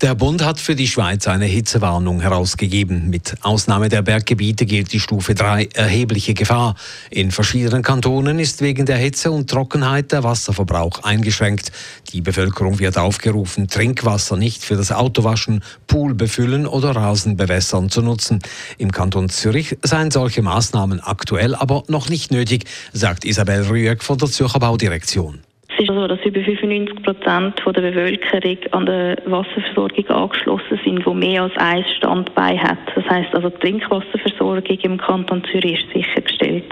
Der Bund hat für die Schweiz eine Hitzewarnung herausgegeben. Mit Ausnahme der Berggebiete gilt die Stufe 3 erhebliche Gefahr. In verschiedenen Kantonen ist wegen der Hitze und Trockenheit der Wasserverbrauch eingeschränkt. Die Bevölkerung wird aufgerufen, Trinkwasser nicht für das Autowaschen, Pool befüllen oder Rasen bewässern zu nutzen. Im Kanton Zürich seien solche Maßnahmen aktuell aber noch nicht nötig, sagt Isabel Rüegg von der Zürcher Baudirektion. Es ist so, dass über 95 Prozent der Bevölkerung an der Wasserversorgung angeschlossen sind, die mehr als ein Standbein hat. Das heißt also, die Trinkwasserversorgung im Kanton Zürich ist sichergestellt.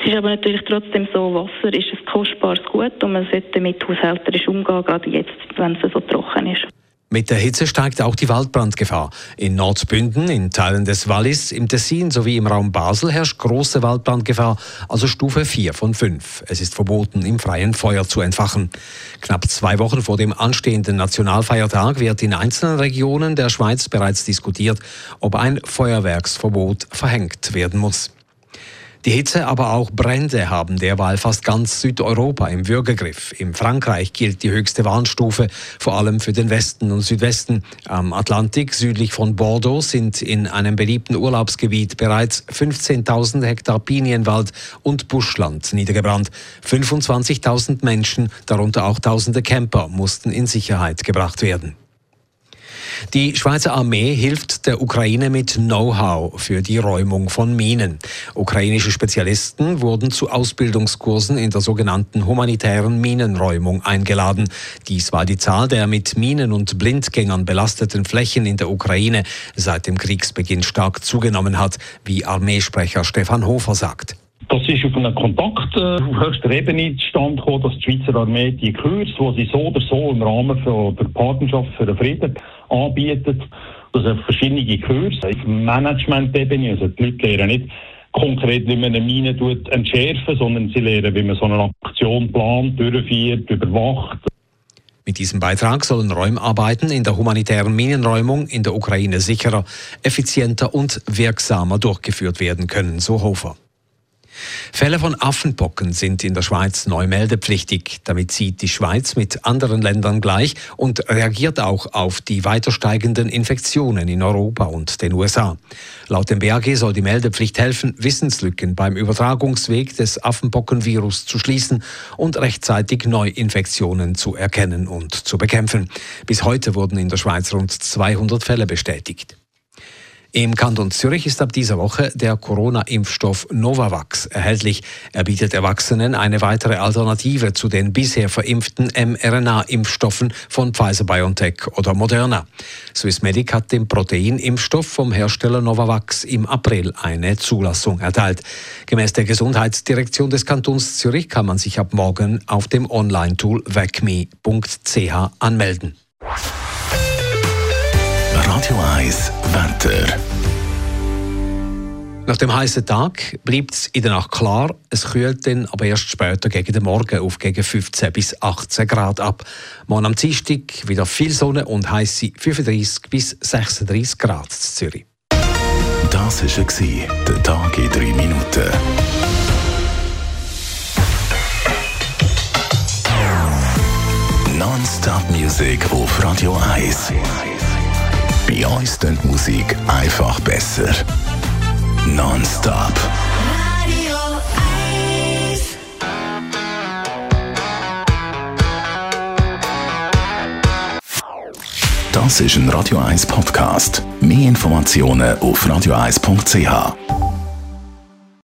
Es ist aber natürlich trotzdem so, Wasser ist ein kostbares Gut und man sollte damit haushälterisch umgehen, gerade jetzt, wenn es so trocken ist. Mit der Hitze steigt auch die Waldbrandgefahr. In Nordbünden, in Teilen des Wallis, im Tessin sowie im Raum Basel herrscht große Waldbrandgefahr, also Stufe 4 von 5. Es ist verboten, im freien Feuer zu entfachen. Knapp zwei Wochen vor dem anstehenden Nationalfeiertag wird in einzelnen Regionen der Schweiz bereits diskutiert, ob ein Feuerwerksverbot verhängt werden muss. Die Hitze, aber auch Brände haben derweil fast ganz Südeuropa im Würgegriff. In Frankreich gilt die höchste Warnstufe, vor allem für den Westen und Südwesten. Am Atlantik südlich von Bordeaux sind in einem beliebten Urlaubsgebiet bereits 15.000 Hektar Pinienwald und Buschland niedergebrannt. 25.000 Menschen, darunter auch tausende Camper, mussten in Sicherheit gebracht werden. Die Schweizer Armee hilft der Ukraine mit Know-how für die Räumung von Minen. Ukrainische Spezialisten wurden zu Ausbildungskursen in der sogenannten humanitären Minenräumung eingeladen. Dies war die Zahl der mit Minen und Blindgängern belasteten Flächen in der Ukraine seit dem Kriegsbeginn stark zugenommen hat, wie Armeesprecher Stefan Hofer sagt. Das ist auf einem Kontakt äh, auf höchster Ebene zustande gekommen, dass die Schweizer Armee die Kurs, die sie so oder so im Rahmen von der Partnerschaft für den Frieden anbietet, also verschiedene Kurse auf Management-Ebene, also die Leute lernen nicht konkret, wie man eine Mine tut, entschärfen, sondern sie lernen, wie man so eine Aktion plant, durchführt, überwacht. Mit diesem Beitrag sollen Räumarbeiten in der humanitären Minenräumung in der Ukraine sicherer, effizienter und wirksamer durchgeführt werden können, so Hofer. Fälle von Affenpocken sind in der Schweiz neu meldepflichtig. Damit zieht die Schweiz mit anderen Ländern gleich und reagiert auch auf die weiter steigenden Infektionen in Europa und den USA. Laut dem BAG soll die Meldepflicht helfen, Wissenslücken beim Übertragungsweg des Affenpockenvirus zu schließen und rechtzeitig Neuinfektionen zu erkennen und zu bekämpfen. Bis heute wurden in der Schweiz rund 200 Fälle bestätigt. Im Kanton Zürich ist ab dieser Woche der Corona-Impfstoff Novavax erhältlich. Er bietet Erwachsenen eine weitere Alternative zu den bisher verimpften mRNA-Impfstoffen von Pfizer BioNTech oder Moderna. Swissmedic hat dem Proteinimpfstoff vom Hersteller Novavax im April eine Zulassung erteilt. Gemäß der Gesundheitsdirektion des Kantons Zürich kann man sich ab morgen auf dem Online-Tool vacme.ch anmelden. Radio 1 Wetter. Nach dem heißen Tag bleibt es in der Nacht klar. Es kühlt dann aber erst später gegen den Morgen auf gegen 15 bis 18 Grad ab. Morgen am Dienstag wieder viel Sonne und heiße 35 bis 36 Grad in Zürich. Das war der Tag in 3 Minuten. Non-Stop Music auf Radio 1. Bei uns klingt die Musik einfach besser. Non-Stop. Radio 1. Das ist ein Radio 1 Podcast. Mehr Informationen auf radio1.ch.